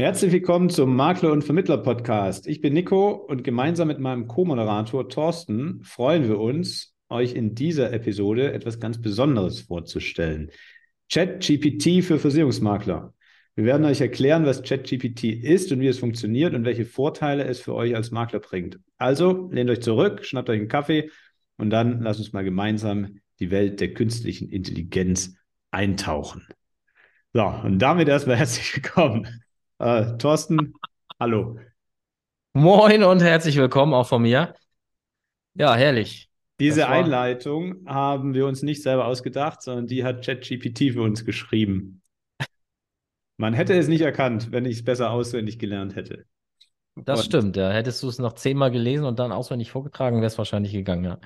Herzlich willkommen zum Makler und Vermittler Podcast. Ich bin Nico und gemeinsam mit meinem Co-Moderator Thorsten freuen wir uns, euch in dieser Episode etwas ganz Besonderes vorzustellen. ChatGPT für Versicherungsmakler. Wir werden euch erklären, was ChatGPT ist und wie es funktioniert und welche Vorteile es für euch als Makler bringt. Also lehnt euch zurück, schnappt euch einen Kaffee und dann lasst uns mal gemeinsam die Welt der künstlichen Intelligenz eintauchen. So, und damit erstmal herzlich willkommen. Äh, Thorsten, hallo. Moin und herzlich willkommen auch von mir. Ja, herrlich. Diese war... Einleitung haben wir uns nicht selber ausgedacht, sondern die hat ChatGPT für uns geschrieben. Man hätte es nicht erkannt, wenn ich es besser auswendig gelernt hätte. Das und, stimmt, ja. Hättest du es noch zehnmal gelesen und dann auswendig vorgetragen, wäre es wahrscheinlich gegangen, ja.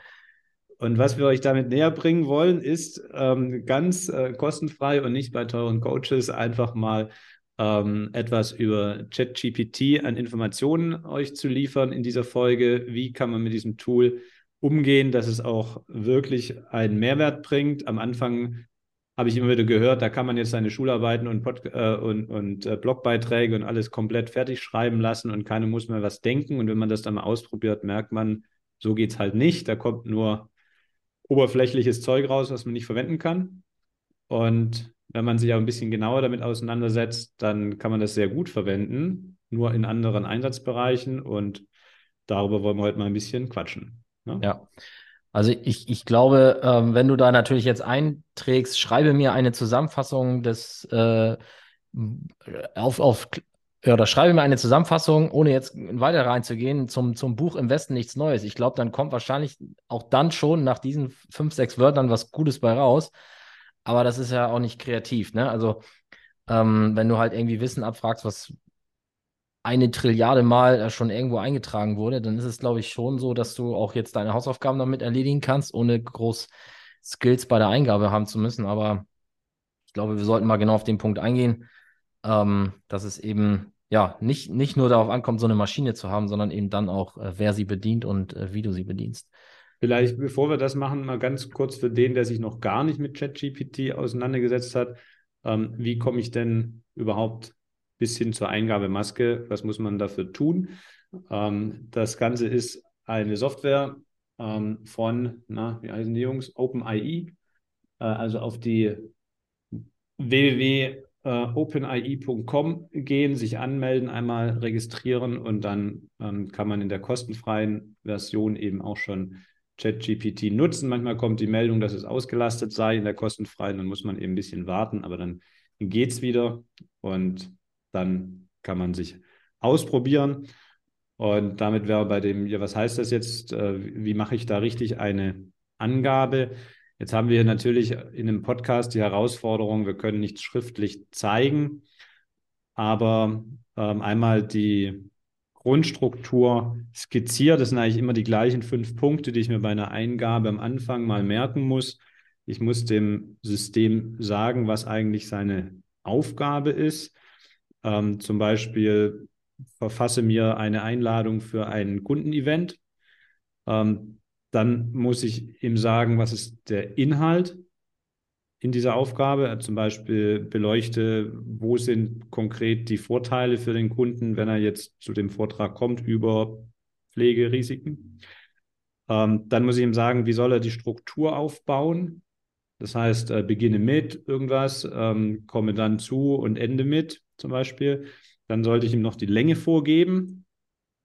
Und was wir euch damit näher bringen wollen, ist ähm, ganz äh, kostenfrei und nicht bei teuren Coaches einfach mal ähm, etwas über ChatGPT an Informationen euch zu liefern in dieser Folge. Wie kann man mit diesem Tool umgehen, dass es auch wirklich einen Mehrwert bringt? Am Anfang habe ich immer wieder gehört, da kann man jetzt seine Schularbeiten und, Pod äh, und, und äh, Blogbeiträge und alles komplett fertig schreiben lassen und keiner muss mehr was denken. Und wenn man das dann mal ausprobiert, merkt man, so geht es halt nicht. Da kommt nur oberflächliches Zeug raus, was man nicht verwenden kann. Und wenn man sich aber ein bisschen genauer damit auseinandersetzt, dann kann man das sehr gut verwenden, nur in anderen Einsatzbereichen. Und darüber wollen wir heute mal ein bisschen quatschen. Ne? Ja. Also ich, ich glaube, ähm, wenn du da natürlich jetzt einträgst, schreibe mir eine Zusammenfassung des äh, auf, auf ja, oder schreibe mir eine Zusammenfassung, ohne jetzt weiter reinzugehen, zum, zum Buch Im Westen nichts Neues. Ich glaube, dann kommt wahrscheinlich auch dann schon nach diesen fünf, sechs Wörtern was Gutes bei raus aber das ist ja auch nicht kreativ, ne? Also, ähm, wenn du halt irgendwie Wissen abfragst, was eine Trilliarde Mal äh, schon irgendwo eingetragen wurde, dann ist es, glaube ich, schon so, dass du auch jetzt deine Hausaufgaben damit erledigen kannst, ohne groß Skills bei der Eingabe haben zu müssen. Aber ich glaube, wir sollten mal genau auf den Punkt eingehen, ähm, dass es eben ja nicht, nicht nur darauf ankommt, so eine Maschine zu haben, sondern eben dann auch, äh, wer sie bedient und äh, wie du sie bedienst. Vielleicht, bevor wir das machen, mal ganz kurz für den, der sich noch gar nicht mit ChatGPT auseinandergesetzt hat. Ähm, wie komme ich denn überhaupt bis hin zur Eingabemaske? Was muss man dafür tun? Ähm, das Ganze ist eine Software ähm, von, na, wie heißen die Jungs? OpenIE. Äh, also auf die www.openIE.com gehen, sich anmelden, einmal registrieren und dann ähm, kann man in der kostenfreien Version eben auch schon ChatGPT nutzen. Manchmal kommt die Meldung, dass es ausgelastet sei in der kostenfreien, dann muss man eben ein bisschen warten, aber dann geht es wieder und dann kann man sich ausprobieren. Und damit wäre bei dem, ja, was heißt das jetzt? Äh, wie mache ich da richtig eine Angabe? Jetzt haben wir natürlich in dem Podcast die Herausforderung, wir können nichts schriftlich zeigen, aber ähm, einmal die Grundstruktur skizziert. Das sind eigentlich immer die gleichen fünf Punkte, die ich mir bei einer Eingabe am Anfang mal merken muss. Ich muss dem System sagen, was eigentlich seine Aufgabe ist. Ähm, zum Beispiel verfasse mir eine Einladung für ein Kundenevent. Ähm, dann muss ich ihm sagen, was ist der Inhalt in dieser Aufgabe. Zum Beispiel beleuchte, wo sind konkret die Vorteile für den Kunden, wenn er jetzt zu dem Vortrag kommt über Pflegerisiken. Ähm, dann muss ich ihm sagen, wie soll er die Struktur aufbauen. Das heißt, äh, beginne mit irgendwas, ähm, komme dann zu und ende mit zum Beispiel. Dann sollte ich ihm noch die Länge vorgeben.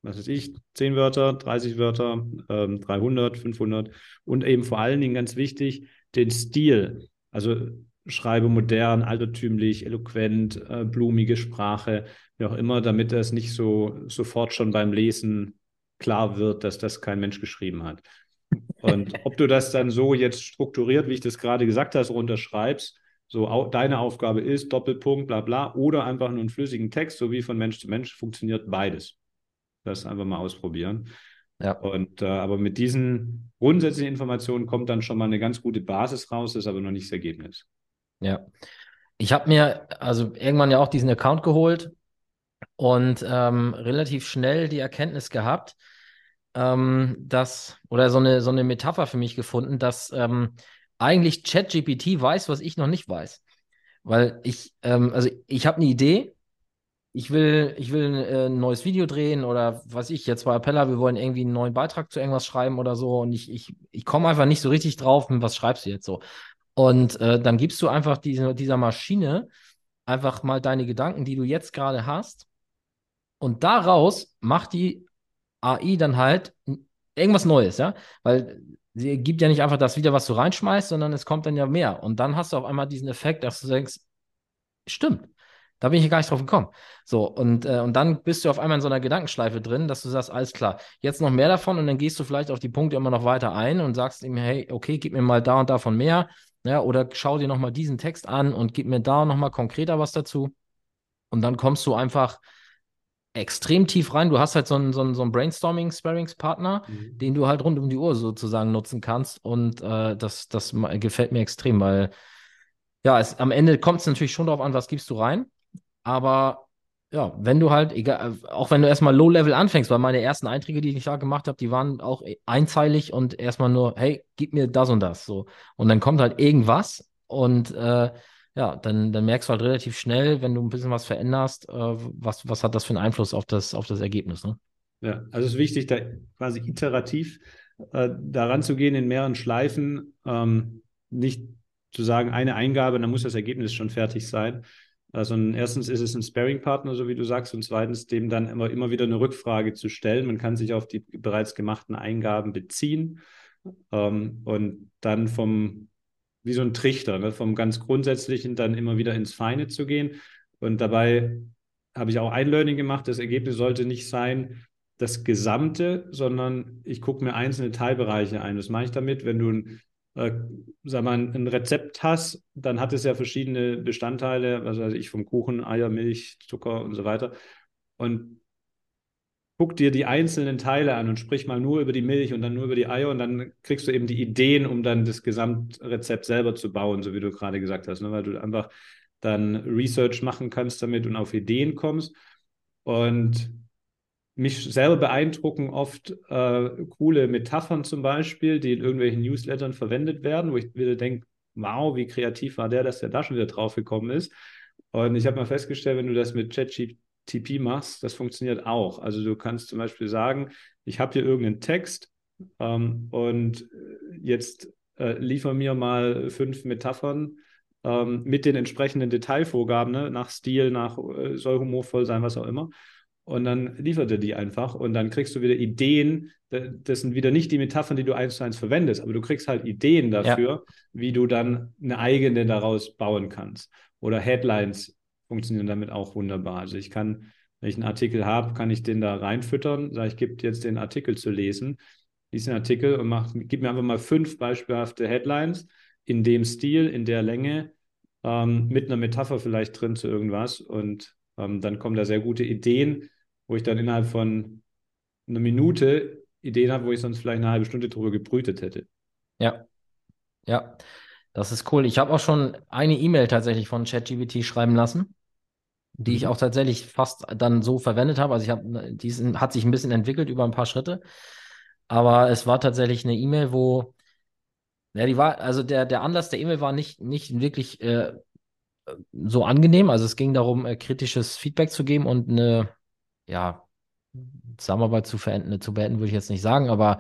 Was weiß ich, 10 Wörter, 30 Wörter, ähm, 300, 500 und eben vor allen Dingen ganz wichtig, den Stil. Also schreibe modern, altertümlich, eloquent, äh, blumige Sprache, wie auch immer, damit es nicht so sofort schon beim Lesen klar wird, dass das kein Mensch geschrieben hat. Und ob du das dann so jetzt strukturiert, wie ich das gerade gesagt habe, runterschreibst, so au deine Aufgabe ist, Doppelpunkt, bla bla, oder einfach nur einen flüssigen Text, so wie von Mensch zu Mensch, funktioniert beides. Das einfach mal ausprobieren. Ja. Und äh, aber mit diesen grundsätzlichen Informationen kommt dann schon mal eine ganz gute Basis raus, ist aber noch nicht das Ergebnis. Ja. Ich habe mir also irgendwann ja auch diesen Account geholt und ähm, relativ schnell die Erkenntnis gehabt, ähm, dass, oder so eine, so eine Metapher für mich gefunden, dass ähm, eigentlich ChatGPT weiß, was ich noch nicht weiß. Weil ich, ähm, also ich habe eine Idee, ich will, ich will äh, ein neues Video drehen oder was ich jetzt bei Appella, wir wollen irgendwie einen neuen Beitrag zu irgendwas schreiben oder so und ich, ich, ich komme einfach nicht so richtig drauf, was schreibst du jetzt so. Und äh, dann gibst du einfach diese, dieser Maschine einfach mal deine Gedanken, die du jetzt gerade hast und daraus macht die AI dann halt irgendwas Neues, ja, weil sie gibt ja nicht einfach das wieder, was du reinschmeißt, sondern es kommt dann ja mehr. Und dann hast du auf einmal diesen Effekt, dass du denkst, stimmt, da bin ich gar nicht drauf gekommen. So, und, äh, und dann bist du auf einmal in so einer Gedankenschleife drin, dass du sagst, alles klar, jetzt noch mehr davon und dann gehst du vielleicht auf die Punkte immer noch weiter ein und sagst ihm, hey, okay, gib mir mal da und davon mehr. Ja, oder schau dir nochmal diesen Text an und gib mir da nochmal konkreter was dazu. Und dann kommst du einfach extrem tief rein. Du hast halt so einen, so einen, so einen Brainstorming-Sparringspartner, mhm. den du halt rund um die Uhr sozusagen nutzen kannst. Und äh, das, das gefällt mir extrem, weil ja, es, am Ende kommt es natürlich schon darauf an, was gibst du rein. Aber ja, wenn du halt, egal, auch wenn du erstmal Low-Level anfängst, weil meine ersten Einträge, die ich da gemacht habe, die waren auch einzeilig und erstmal nur, hey, gib mir das und das. So. Und dann kommt halt irgendwas und äh, ja, dann, dann merkst du halt relativ schnell, wenn du ein bisschen was veränderst, äh, was, was hat das für einen Einfluss auf das, auf das Ergebnis. Ne? Ja, also es ist wichtig, da quasi iterativ äh, daran zu gehen in mehreren Schleifen, ähm, nicht zu sagen, eine Eingabe, dann muss das Ergebnis schon fertig sein, also erstens ist es ein Sparing-Partner, so wie du sagst, und zweitens dem dann immer, immer wieder eine Rückfrage zu stellen. Man kann sich auf die bereits gemachten Eingaben beziehen ähm, und dann vom, wie so ein Trichter, ne, vom ganz Grundsätzlichen dann immer wieder ins Feine zu gehen. Und dabei habe ich auch ein Learning gemacht. Das Ergebnis sollte nicht sein, das Gesamte, sondern ich gucke mir einzelne Teilbereiche ein. Was mache ich damit? Wenn du ein äh, sag mal, ein Rezept hast, dann hat es ja verschiedene Bestandteile, was weiß ich, vom Kuchen, Eier, Milch, Zucker und so weiter. Und guck dir die einzelnen Teile an und sprich mal nur über die Milch und dann nur über die Eier und dann kriegst du eben die Ideen, um dann das Gesamtrezept selber zu bauen, so wie du gerade gesagt hast, ne? weil du einfach dann Research machen kannst damit und auf Ideen kommst. Und mich selber beeindrucken oft äh, coole Metaphern zum Beispiel, die in irgendwelchen Newslettern verwendet werden, wo ich wieder denke, wow, wie kreativ war der, dass der da schon wieder drauf gekommen ist. Und ich habe mal festgestellt, wenn du das mit ChatGTP machst, das funktioniert auch. Also du kannst zum Beispiel sagen, ich habe hier irgendeinen Text ähm, und jetzt äh, liefer mir mal fünf Metaphern ähm, mit den entsprechenden Detailvorgaben, ne? nach Stil, nach äh, soll humorvoll sein, was auch immer und dann liefert er die einfach und dann kriegst du wieder Ideen. Das sind wieder nicht die Metaphern, die du eins zu eins verwendest, aber du kriegst halt Ideen dafür, ja. wie du dann eine eigene daraus bauen kannst. Oder Headlines funktionieren damit auch wunderbar. Also ich kann, wenn ich einen Artikel habe, kann ich den da reinfüttern, sage ich, gebe jetzt den Artikel zu lesen, lies den Artikel und mach, gib mir einfach mal fünf beispielhafte Headlines in dem Stil, in der Länge, ähm, mit einer Metapher vielleicht drin zu irgendwas und ähm, dann kommen da sehr gute Ideen wo ich dann innerhalb von einer Minute Ideen habe, wo ich sonst vielleicht eine halbe Stunde drüber gebrütet hätte. Ja, ja, das ist cool. Ich habe auch schon eine E-Mail tatsächlich von ChatGPT schreiben lassen, die ich mhm. auch tatsächlich fast dann so verwendet habe. Also ich habe, diesen hat sich ein bisschen entwickelt über ein paar Schritte, aber es war tatsächlich eine E-Mail, wo ja, die war, also der, der Anlass der E-Mail war nicht, nicht wirklich äh, so angenehm. Also es ging darum, äh, kritisches Feedback zu geben und eine ja, Zusammenarbeit zu, verenden, zu beenden, würde ich jetzt nicht sagen, aber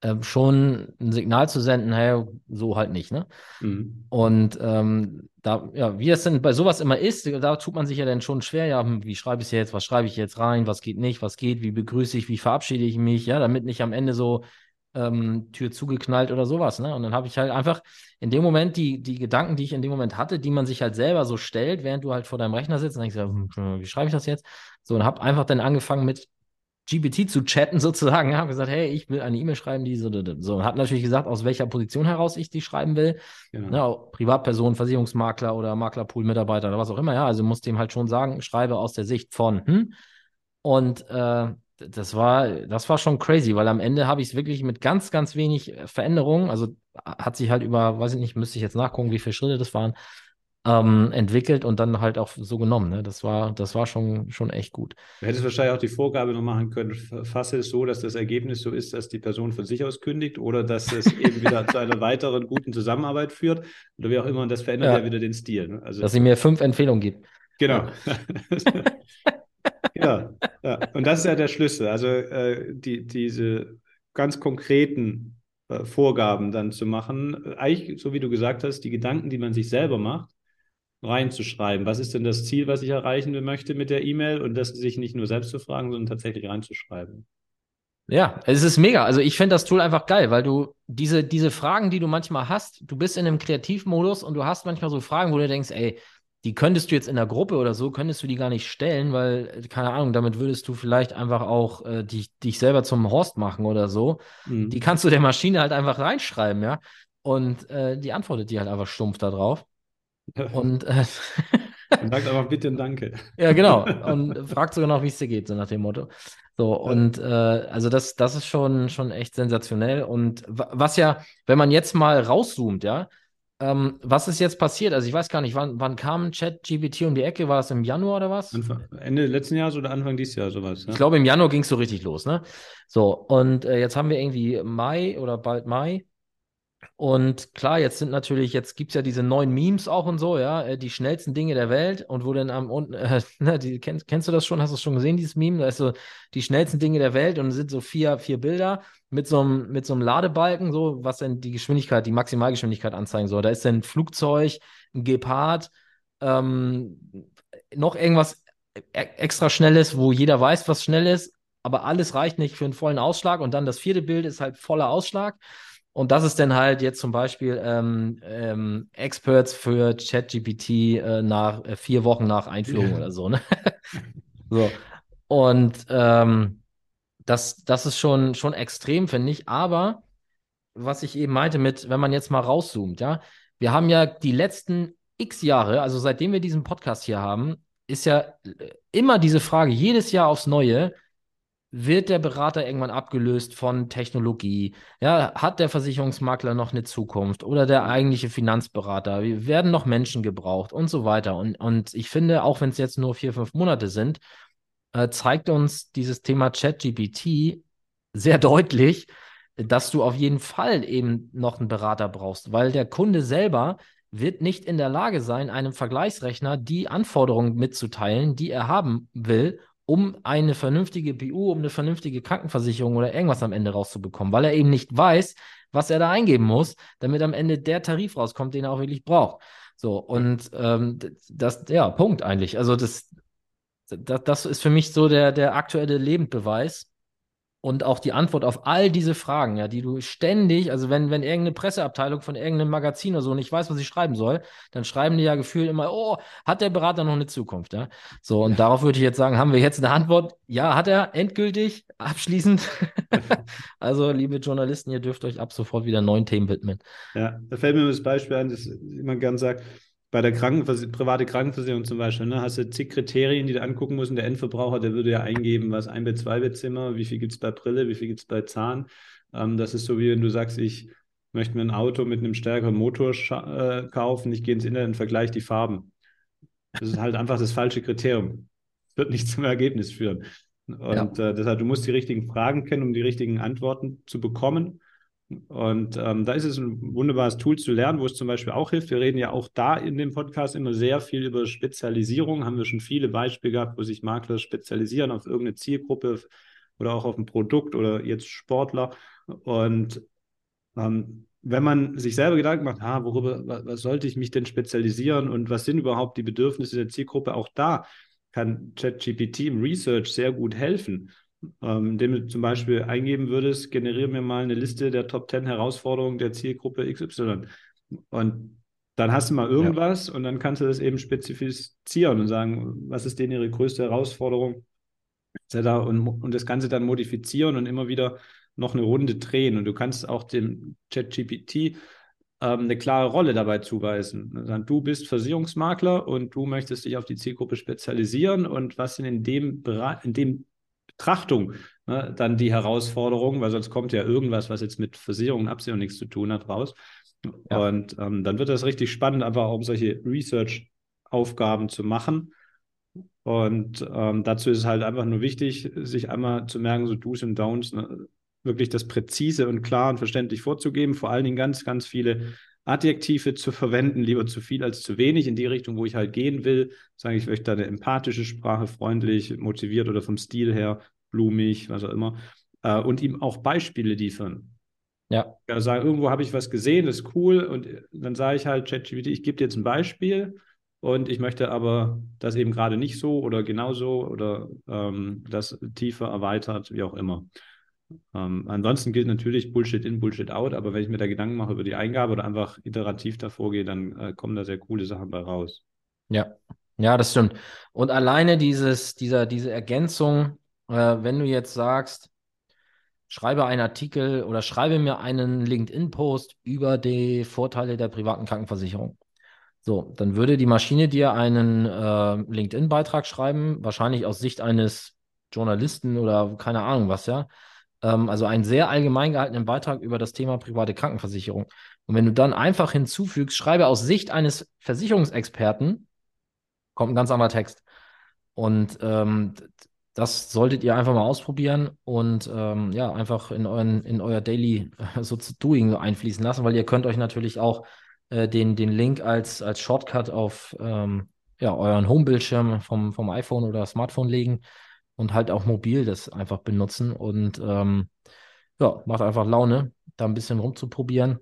äh, schon ein Signal zu senden, hey, so halt nicht, ne? Mhm. Und ähm, da, ja, wie es denn bei sowas immer ist, da tut man sich ja dann schon schwer, ja, hm, wie schreibe ich es jetzt, was schreibe ich jetzt rein, was geht nicht, was geht, wie begrüße ich, wie verabschiede ich mich, ja, damit nicht am Ende so ähm, Tür zugeknallt oder sowas, ne? Und dann habe ich halt einfach in dem Moment die, die Gedanken, die ich in dem Moment hatte, die man sich halt selber so stellt, während du halt vor deinem Rechner sitzt, und denkst, hm, wie schreibe ich das jetzt? So, und habe einfach dann angefangen mit GPT zu chatten sozusagen, habe gesagt, hey, ich will eine E-Mail schreiben, die so, so und habe natürlich gesagt, aus welcher Position heraus ich die schreiben will. Genau. Ja, Privatperson, Versicherungsmakler oder Maklerpool-Mitarbeiter oder was auch immer, ja, also muss dem halt schon sagen, schreibe aus der Sicht von, hm? Und äh, das war, das war schon crazy, weil am Ende habe ich es wirklich mit ganz, ganz wenig äh, Veränderungen, also hat sich halt über, weiß ich nicht, müsste ich jetzt nachgucken, wie viele Schritte das waren, ähm, entwickelt und dann halt auch so genommen. Ne? Das war, das war schon, schon echt gut. Du hättest wahrscheinlich auch die Vorgabe noch machen können, fasse es so, dass das Ergebnis so ist, dass die Person von sich aus kündigt oder dass es eben wieder zu einer weiteren guten Zusammenarbeit führt oder wie auch immer. Und das verändert ja, ja wieder den Stil. Ne? Also, dass sie mir fünf Empfehlungen gibt. Genau. ja, ja, und das ist ja der Schlüssel. Also äh, die, diese ganz konkreten äh, Vorgaben dann zu machen, eigentlich, so wie du gesagt hast, die Gedanken, die man sich selber macht, reinzuschreiben. Was ist denn das Ziel, was ich erreichen möchte mit der E-Mail und das sich nicht nur selbst zu fragen, sondern tatsächlich reinzuschreiben. Ja, es ist mega. Also ich finde das Tool einfach geil, weil du diese, diese Fragen, die du manchmal hast, du bist in einem Kreativmodus und du hast manchmal so Fragen, wo du denkst, ey, die könntest du jetzt in der Gruppe oder so, könntest du die gar nicht stellen, weil, keine Ahnung, damit würdest du vielleicht einfach auch äh, dich, dich selber zum Horst machen oder so. Mhm. Die kannst du der Maschine halt einfach reinschreiben, ja. Und äh, die antwortet dir halt einfach stumpf darauf. Und äh, und sagt einfach bitte und danke. ja, genau. Und fragt sogar noch, wie es dir geht, so nach dem Motto. So, und äh, also das, das ist schon, schon echt sensationell. Und was ja, wenn man jetzt mal rauszoomt, ja, ähm, was ist jetzt passiert? Also ich weiß gar nicht, wann, wann kam ChatGPT um die Ecke? War das im Januar oder was? Anfang, Ende letzten Jahres oder Anfang dieses Jahr sowas? Ja? Ich glaube, im Januar ging es so richtig los, ne? So, und äh, jetzt haben wir irgendwie Mai oder bald Mai. Und klar, jetzt sind natürlich, jetzt gibt es ja diese neuen Memes auch und so, ja, äh, die schnellsten Dinge der Welt und wo dann am unten, äh, ne, die, kennst, kennst du das schon? Hast du es schon gesehen, dieses Meme? Da ist so die schnellsten Dinge der Welt und es sind so vier, vier Bilder mit so einem, mit so einem Ladebalken, so, was denn die Geschwindigkeit, die Maximalgeschwindigkeit anzeigen soll. Da ist dann ein Flugzeug, ein Gepard, ähm, noch irgendwas e-, extra Schnelles, wo jeder weiß, was schnell ist, aber alles reicht nicht für einen vollen Ausschlag und dann das vierte Bild ist halt voller Ausschlag. Und das ist dann halt jetzt zum Beispiel ähm, ähm, Experts für ChatGPT äh, nach äh, vier Wochen nach Einführung ja. oder so. Ne? so. Und ähm, das, das ist schon, schon extrem, finde ich. Aber was ich eben meinte mit, wenn man jetzt mal rauszoomt, ja, wir haben ja die letzten x Jahre, also seitdem wir diesen Podcast hier haben, ist ja äh, immer diese Frage, jedes Jahr aufs Neue, wird der Berater irgendwann abgelöst von Technologie? Ja, hat der Versicherungsmakler noch eine Zukunft oder der eigentliche Finanzberater? Werden noch Menschen gebraucht und so weiter. Und, und ich finde, auch wenn es jetzt nur vier, fünf Monate sind, äh, zeigt uns dieses Thema ChatGPT sehr deutlich, dass du auf jeden Fall eben noch einen Berater brauchst, weil der Kunde selber wird nicht in der Lage sein, einem Vergleichsrechner die Anforderungen mitzuteilen, die er haben will um eine vernünftige BU, um eine vernünftige Krankenversicherung oder irgendwas am Ende rauszubekommen, weil er eben nicht weiß, was er da eingeben muss, damit am Ende der Tarif rauskommt, den er auch wirklich braucht. So, und ähm, das, ja, Punkt eigentlich. Also das, das, das ist für mich so der, der aktuelle Lebendbeweis, und auch die Antwort auf all diese Fragen, ja, die du ständig, also wenn, wenn irgendeine Presseabteilung von irgendeinem Magazin oder so nicht weiß, was ich schreiben soll, dann schreiben die ja gefühlt immer, oh, hat der Berater noch eine Zukunft, ja? So, und darauf würde ich jetzt sagen, haben wir jetzt eine Antwort? Ja, hat er, endgültig, abschließend. also, liebe Journalisten, ihr dürft euch ab sofort wieder neuen Themen widmen. Ja, da fällt mir das Beispiel ein, das man gern sagt, bei der Krankenvers private Krankenversicherung zum Beispiel, ne, hast du zig Kriterien, die du angucken musst. Und der Endverbraucher, der würde ja eingeben, was ein Bett, zwei Bettzimmer, wie viel gibt es bei Brille, wie viel gibt es bei Zahn. Ähm, das ist so, wie wenn du sagst, ich möchte mir ein Auto mit einem stärkeren Motor äh, kaufen, ich gehe ins Internet und vergleiche die Farben. Das ist halt einfach das falsche Kriterium. Das wird nicht zum Ergebnis führen. Und ja. äh, deshalb, du musst die richtigen Fragen kennen, um die richtigen Antworten zu bekommen. Und ähm, da ist es ein wunderbares Tool zu lernen, wo es zum Beispiel auch hilft. Wir reden ja auch da in dem Podcast immer sehr viel über Spezialisierung. Haben wir schon viele Beispiele gehabt, wo sich Makler spezialisieren auf irgendeine Zielgruppe oder auch auf ein Produkt oder jetzt Sportler. Und ähm, wenn man sich selber Gedanken macht, ah, worüber, was sollte ich mich denn spezialisieren und was sind überhaupt die Bedürfnisse der Zielgruppe, auch da kann ChatGPT im Research sehr gut helfen ähm, indem du zum Beispiel eingeben würdest, generiere mir mal eine Liste der Top 10 Herausforderungen der Zielgruppe XY. Und dann hast du mal irgendwas ja. und dann kannst du das eben spezifizieren und sagen, was ist denn ihre größte Herausforderung. Und, und das Ganze dann modifizieren und immer wieder noch eine Runde drehen. Und du kannst auch dem ChatGPT ähm, eine klare Rolle dabei zuweisen. Also du bist Versicherungsmakler und du möchtest dich auf die Zielgruppe spezialisieren und was sind in dem, in dem Betrachtung ne, dann die Herausforderung, weil sonst kommt ja irgendwas, was jetzt mit Versicherung und Absicherung nichts zu tun hat, raus. Ja. Und ähm, dann wird das richtig spannend, einfach auch um solche Research-Aufgaben zu machen. Und ähm, dazu ist es halt einfach nur wichtig, sich einmal zu merken, so Do's und Don'ts, ne, wirklich das präzise und klar und verständlich vorzugeben, vor allen Dingen ganz, ganz viele Adjektive zu verwenden, lieber zu viel als zu wenig, in die Richtung, wo ich halt gehen will. Sage ich möchte eine empathische Sprache, freundlich, motiviert oder vom Stil her, blumig, was auch immer. Äh, und ihm auch Beispiele liefern. Ja. ja sagen, irgendwo habe ich was gesehen, das ist cool. Und dann sage ich halt, ChatGPT, ich gebe dir jetzt ein Beispiel und ich möchte aber das eben gerade nicht so oder genauso oder ähm, das tiefer erweitert, wie auch immer. Ähm, ansonsten gilt natürlich Bullshit in, Bullshit out, aber wenn ich mir da Gedanken mache über die Eingabe oder einfach iterativ davor gehe, dann äh, kommen da sehr coole Sachen bei raus. Ja, ja, das stimmt. Und alleine dieses, dieser, diese Ergänzung, äh, wenn du jetzt sagst, schreibe einen Artikel oder schreibe mir einen LinkedIn-Post über die Vorteile der privaten Krankenversicherung. So, dann würde die Maschine dir einen äh, LinkedIn-Beitrag schreiben, wahrscheinlich aus Sicht eines Journalisten oder keine Ahnung was, ja. Ähm, also einen sehr allgemein gehaltenen Beitrag über das Thema private Krankenversicherung. Und wenn du dann einfach hinzufügst, schreibe aus Sicht eines Versicherungsexperten, kommt ein ganz anderer Text. Und ähm, das solltet ihr einfach mal ausprobieren und ähm, ja, einfach in, euren, in euer Daily so zu Doing einfließen lassen, weil ihr könnt euch natürlich auch äh, den, den Link als, als Shortcut auf ähm, ja, euren Homebildschirm vom, vom iPhone oder Smartphone legen und halt auch mobil das einfach benutzen und ähm, ja, macht einfach Laune, da ein bisschen rumzuprobieren.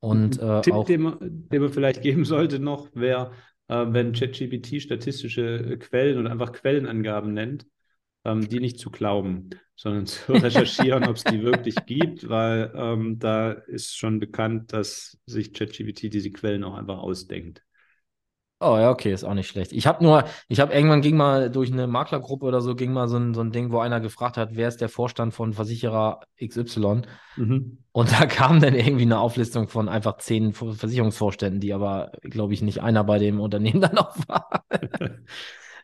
Und äh, Tipp, auch, den man, den man vielleicht geben sollte noch, wäre, äh, wenn ChatGPT statistische Quellen oder einfach Quellenangaben nennt, ähm, die nicht zu glauben, sondern zu recherchieren, ob es die wirklich gibt, weil ähm, da ist schon bekannt, dass sich ChatGPT diese Quellen auch einfach ausdenkt. Oh ja, okay, ist auch nicht schlecht. Ich habe nur, ich habe irgendwann ging mal durch eine Maklergruppe oder so, ging mal so ein, so ein Ding, wo einer gefragt hat, wer ist der Vorstand von Versicherer XY? Mhm. Und da kam dann irgendwie eine Auflistung von einfach zehn Versicherungsvorständen, die aber, glaube ich, nicht einer bei dem Unternehmen dann auch war.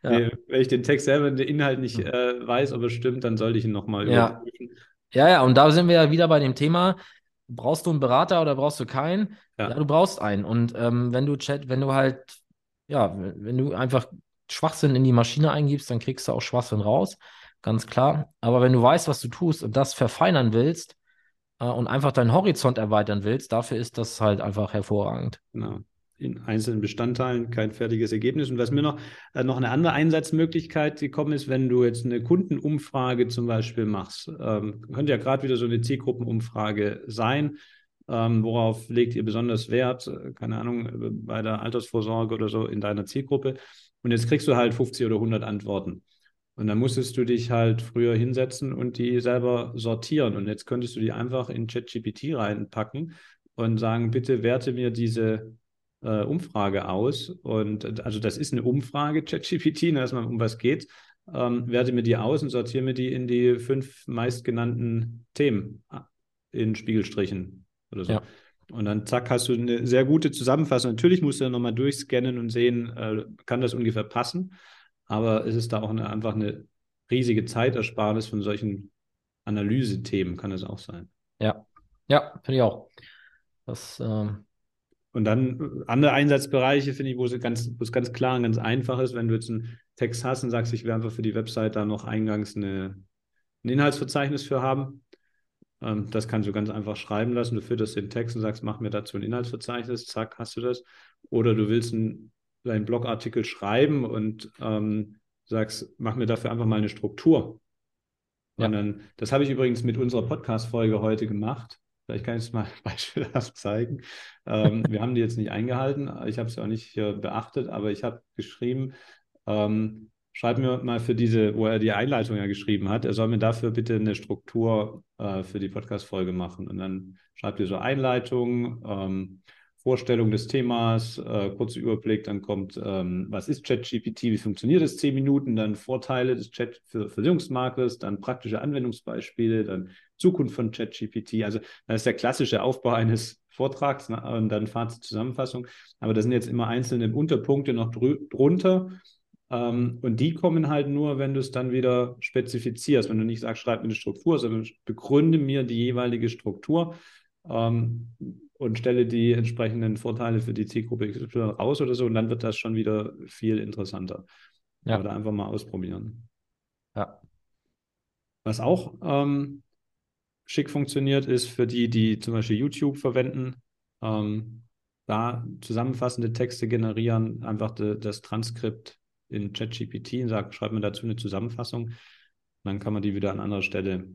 ja. nee, wenn ich den Text selber, den Inhalt nicht äh, weiß, ob es stimmt, dann sollte ich ihn nochmal ja. überprüfen. Ja, ja, und da sind wir ja wieder bei dem Thema, brauchst du einen Berater oder brauchst du keinen? Ja, ja du brauchst einen. Und ähm, wenn du Chat, wenn du halt ja, wenn du einfach Schwachsinn in die Maschine eingibst, dann kriegst du auch Schwachsinn raus, ganz klar. Aber wenn du weißt, was du tust und das verfeinern willst äh, und einfach deinen Horizont erweitern willst, dafür ist das halt einfach hervorragend. Genau. In einzelnen Bestandteilen kein fertiges Ergebnis. Und was mir noch, äh, noch eine andere Einsatzmöglichkeit gekommen ist, wenn du jetzt eine Kundenumfrage zum Beispiel machst, ähm, könnte ja gerade wieder so eine Zielgruppenumfrage sein ähm, worauf legt ihr besonders Wert? Äh, keine Ahnung, äh, bei der Altersvorsorge oder so in deiner Zielgruppe. Und jetzt kriegst du halt 50 oder 100 Antworten. Und dann musstest du dich halt früher hinsetzen und die selber sortieren. Und jetzt könntest du die einfach in ChatGPT reinpacken und sagen, bitte werte mir diese äh, Umfrage aus. Und also das ist eine Umfrage, ChatGPT, ne, erstmal um was geht. Ähm, werte mir die aus und sortiere mir die in die fünf meistgenannten Themen in Spiegelstrichen oder so. Ja. Und dann zack, hast du eine sehr gute Zusammenfassung. Natürlich musst du dann nochmal durchscannen und sehen, äh, kann das ungefähr passen. Aber es ist da auch eine, einfach eine riesige Zeitersparnis von solchen Analysethemen, kann es auch sein. Ja, ja, finde ich auch. Das, ähm... Und dann andere Einsatzbereiche, finde ich, wo es, ganz, wo es ganz klar und ganz einfach ist, wenn du jetzt einen Text hast und sagst, ich will einfach für die Website da noch eingangs eine, ein Inhaltsverzeichnis für haben, ähm, das kannst du ganz einfach schreiben lassen. Du führst den Text und sagst, mach mir dazu ein Inhaltsverzeichnis, zack, hast du das. Oder du willst einen, einen Blogartikel schreiben und ähm, sagst, mach mir dafür einfach mal eine Struktur. Ja. Und dann, das habe ich übrigens mit unserer Podcast-Folge heute gemacht. Vielleicht kann ich es mal beispielhaft zeigen. Ähm, wir haben die jetzt nicht eingehalten. Ich habe es auch nicht äh, beachtet, aber ich habe geschrieben, ähm, schreib mir mal für diese, wo er die Einleitung ja geschrieben hat, er soll mir dafür bitte eine Struktur äh, für die Podcast-Folge machen. Und dann schreibt ihr so Einleitung, ähm, Vorstellung des Themas, äh, kurzer Überblick, dann kommt, ähm, was ist ChatGPT, wie funktioniert es, zehn Minuten, dann Vorteile des Chat für Versicherungsmarktes, dann praktische Anwendungsbeispiele, dann Zukunft von ChatGPT. Also das ist der klassische Aufbau eines Vortrags ne, und dann Fazit, Zusammenfassung. Aber da sind jetzt immer einzelne Unterpunkte noch drunter ähm, und die kommen halt nur, wenn du es dann wieder spezifizierst. Wenn du nicht sagst, schreib mir eine Struktur, sondern begründe mir die jeweilige Struktur ähm, und stelle die entsprechenden Vorteile für die Zielgruppe XY raus oder so. Und dann wird das schon wieder viel interessanter. Ja. Oder einfach mal ausprobieren. Ja. Was auch ähm, schick funktioniert, ist für die, die zum Beispiel YouTube verwenden, ähm, da zusammenfassende Texte generieren, einfach de, das Transkript in ChatGPT und sagt, schreib mir dazu eine Zusammenfassung. Dann kann man die wieder an anderer Stelle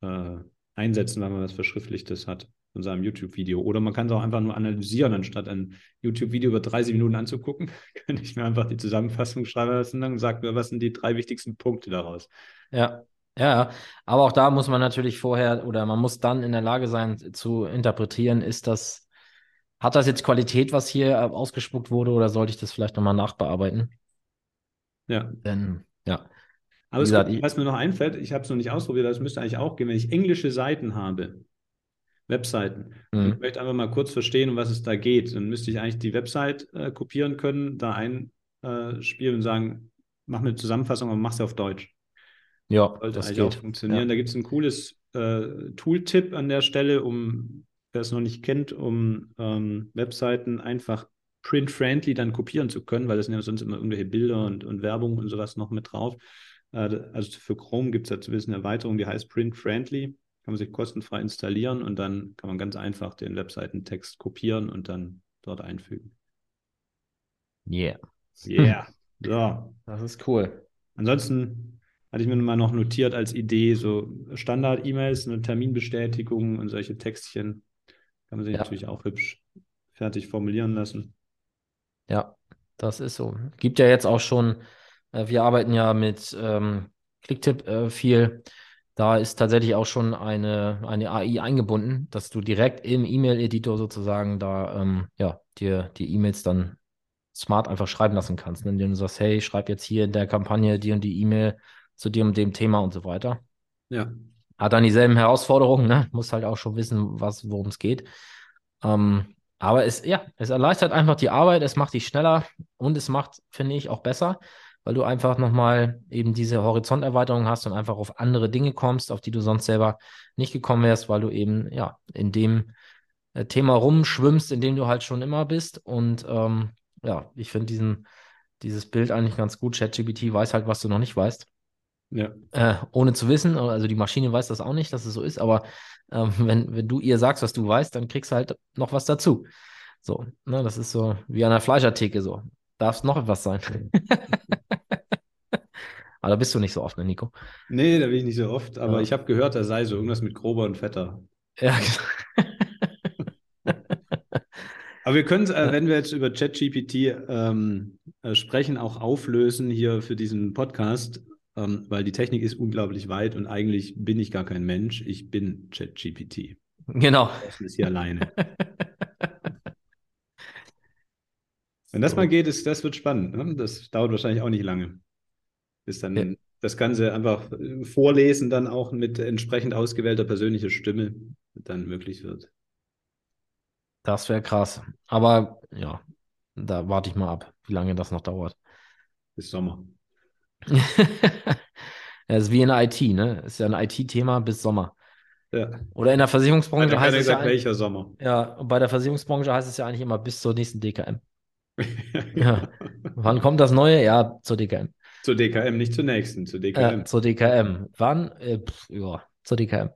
äh, einsetzen, wenn man was Verschriftlichtes hat in seinem YouTube-Video. Oder man kann es auch einfach nur analysieren, anstatt ein YouTube-Video über 30 Minuten anzugucken, kann ich mir einfach die Zusammenfassung schreiben lassen und sagt mir, was sind die drei wichtigsten Punkte daraus. Ja, ja, aber auch da muss man natürlich vorher oder man muss dann in der Lage sein zu interpretieren, ist das, hat das jetzt Qualität, was hier äh, ausgespuckt wurde, oder sollte ich das vielleicht nochmal nachbearbeiten? Ja. Denn, ja. Aber gesagt, gibt, was mir noch einfällt, ich habe es noch nicht ausprobiert, das müsste eigentlich auch gehen, wenn ich englische Seiten habe, Webseiten, mhm. und ich möchte einfach mal kurz verstehen, um was es da geht, dann müsste ich eigentlich die Website äh, kopieren können, da einspielen äh, und sagen, mach mir eine Zusammenfassung, aber mach sie auf Deutsch. Ja, Sollte das eigentlich geht. auch funktionieren. Ja. Da gibt es ein cooles äh, Tooltip an der Stelle, um, wer es noch nicht kennt, um ähm, Webseiten einfach print-friendly dann kopieren zu können, weil das sind ja sonst immer irgendwelche Bilder und, und Werbung und sowas noch mit drauf. Äh, also für Chrome gibt es da zumindest eine Erweiterung, die heißt print-friendly. Kann man sich kostenfrei installieren und dann kann man ganz einfach den Webseitentext kopieren und dann dort einfügen. Yeah. Yeah. So. Das ist cool. Ansonsten hatte ich mir mal noch notiert als Idee, so Standard-E-Mails, eine Terminbestätigung und solche Textchen. Kann man sich ja. natürlich auch hübsch fertig formulieren lassen. Ja, das ist so. Gibt ja jetzt auch schon, äh, wir arbeiten ja mit ähm, Clicktip äh, viel. Da ist tatsächlich auch schon eine, eine AI eingebunden, dass du direkt im E-Mail-Editor sozusagen da ähm, ja, dir die E-Mails dann smart einfach schreiben lassen kannst, indem du sagst, hey, schreib jetzt hier in der Kampagne die und die E-Mail zu dem und dem Thema und so weiter. Ja. Hat dann dieselben Herausforderungen, ne? Muss halt auch schon wissen, was, worum es geht. Ähm, aber es, ja, es erleichtert einfach die Arbeit, es macht dich schneller und es macht, finde ich, auch besser, weil du einfach nochmal eben diese Horizonterweiterung hast und einfach auf andere Dinge kommst, auf die du sonst selber nicht gekommen wärst, weil du eben, ja, in dem äh, Thema rumschwimmst, in dem du halt schon immer bist. Und ähm, ja, ich finde diesen, dieses Bild eigentlich ganz gut. ChatGPT weiß halt, was du noch nicht weißt. Ja. Äh, ohne zu wissen, also die Maschine weiß das auch nicht, dass es so ist, aber ähm, wenn, wenn du ihr sagst, was du weißt, dann kriegst du halt noch was dazu. So, ne, das ist so wie an der Fleischertheke so. Darf es noch etwas sein? aber da bist du nicht so oft, ne, Nico? Nee, da bin ich nicht so oft, aber ja. ich habe gehört, da sei so irgendwas mit grober und fetter. Ja, genau. Aber wir können es, äh, wenn wir jetzt über ChatGPT ähm, äh, sprechen, auch auflösen hier für diesen Podcast ähm, weil die Technik ist unglaublich weit und eigentlich bin ich gar kein Mensch, ich bin ChatGPT. Genau. Das ist hier alleine. Wenn das so. mal geht, ist, das wird spannend. Ne? Das dauert wahrscheinlich auch nicht lange. Bis dann ja. das Ganze einfach vorlesen, dann auch mit entsprechend ausgewählter persönlicher Stimme dann möglich wird. Das wäre krass. Aber ja, da warte ich mal ab, wie lange das noch dauert. Bis Sommer. das ist wie in der IT, ne? Ist ja ein IT-Thema bis Sommer. Ja. Oder in der Versicherungsbranche heißt es gesagt, ja. welcher Sommer. Ja, bei der Versicherungsbranche heißt es ja eigentlich immer bis zur nächsten DKM. ja. Wann kommt das Neue? Ja, zur DKM. Zur DKM, nicht zur nächsten, zur DKM. Ja, zur DKM. Wann? Äh, pff, ja, zur DKM.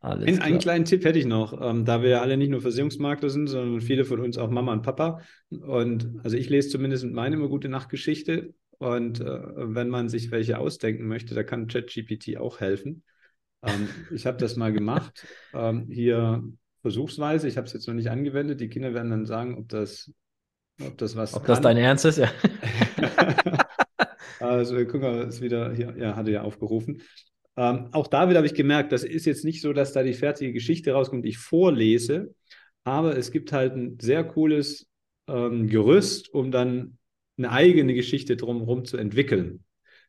Ein, einen kleinen Tipp hätte ich noch, ähm, da wir ja alle nicht nur Versicherungsmakler sind, sondern viele von uns auch Mama und Papa. Und also ich lese zumindest mit meinem immer gute Nachtgeschichte und äh, wenn man sich welche ausdenken möchte, da kann ChatGPT auch helfen. Ähm, ich habe das mal gemacht, ähm, hier versuchsweise. Ich habe es jetzt noch nicht angewendet. Die Kinder werden dann sagen, ob das, ob das was. Ob kann. das dein Ernst ist, ja. also guck mal, ist wieder hier, ja, hatte ja aufgerufen. Ähm, auch da wieder habe ich gemerkt, das ist jetzt nicht so, dass da die fertige Geschichte rauskommt, die ich vorlese, aber es gibt halt ein sehr cooles ähm, Gerüst, um dann eine eigene Geschichte drumherum zu entwickeln.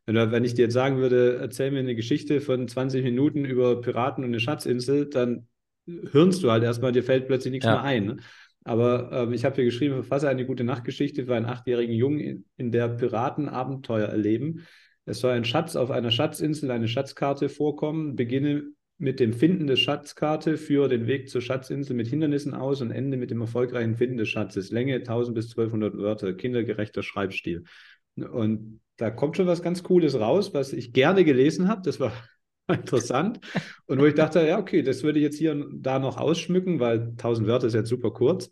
Wenn ich dir jetzt sagen würde, erzähl mir eine Geschichte von 20 Minuten über Piraten und eine Schatzinsel, dann hörnst du halt erstmal, dir fällt plötzlich nichts ja. mehr ein. Ne? Aber ähm, ich habe hier geschrieben, verfasse eine gute Nachtgeschichte für einen achtjährigen Jungen, in, in der Piraten Abenteuer erleben. Es soll ein Schatz auf einer Schatzinsel, eine Schatzkarte vorkommen. Beginne mit dem Finden der Schatzkarte, führe den Weg zur Schatzinsel mit Hindernissen aus und ende mit dem erfolgreichen Finden des Schatzes. Länge 1000 bis 1200 Wörter, kindergerechter Schreibstil. Und da kommt schon was ganz Cooles raus, was ich gerne gelesen habe. Das war interessant. Und wo ich dachte, ja, okay, das würde ich jetzt hier und da noch ausschmücken, weil 1000 Wörter ist jetzt super kurz.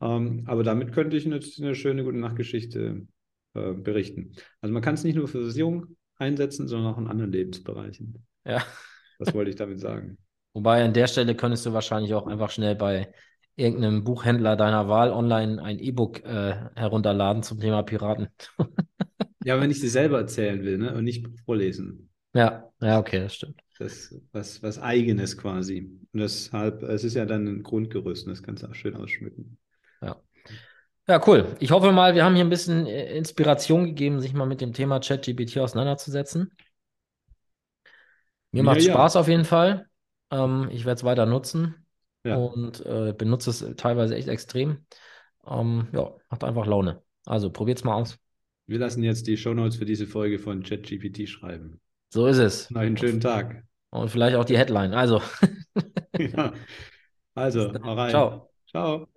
Ähm, aber damit könnte ich eine, eine schöne gute Nachtgeschichte äh, berichten. Also man kann es nicht nur für Versicherung einsetzen, sondern auch in anderen Lebensbereichen. Ja. Das wollte ich damit sagen. Wobei an der Stelle könntest du wahrscheinlich auch einfach schnell bei irgendeinem Buchhändler deiner Wahl online ein E-Book äh, herunterladen zum Thema Piraten. ja, wenn ich sie selber erzählen will ne? und nicht vorlesen. Ja, ja, okay, das stimmt. Das was, was eigenes quasi. Und deshalb, es ist ja dann ein Grundgerüst und das kannst du auch schön ausschmücken. Ja. Ja, cool. Ich hoffe mal, wir haben hier ein bisschen äh, Inspiration gegeben, sich mal mit dem Thema ChatGPT auseinanderzusetzen. Mir ja, macht Spaß ja. auf jeden Fall. Ähm, ich werde es weiter nutzen ja. und äh, benutze es teilweise echt extrem. Ähm, ja, macht einfach Laune. Also probiert es mal aus. Wir lassen jetzt die Shownotes für diese Folge von ChatGPT schreiben. So ist es. Noch einen schönen Tag. Und vielleicht auch die Headline. Also. ja. Also, hau rein. Ciao. Ciao.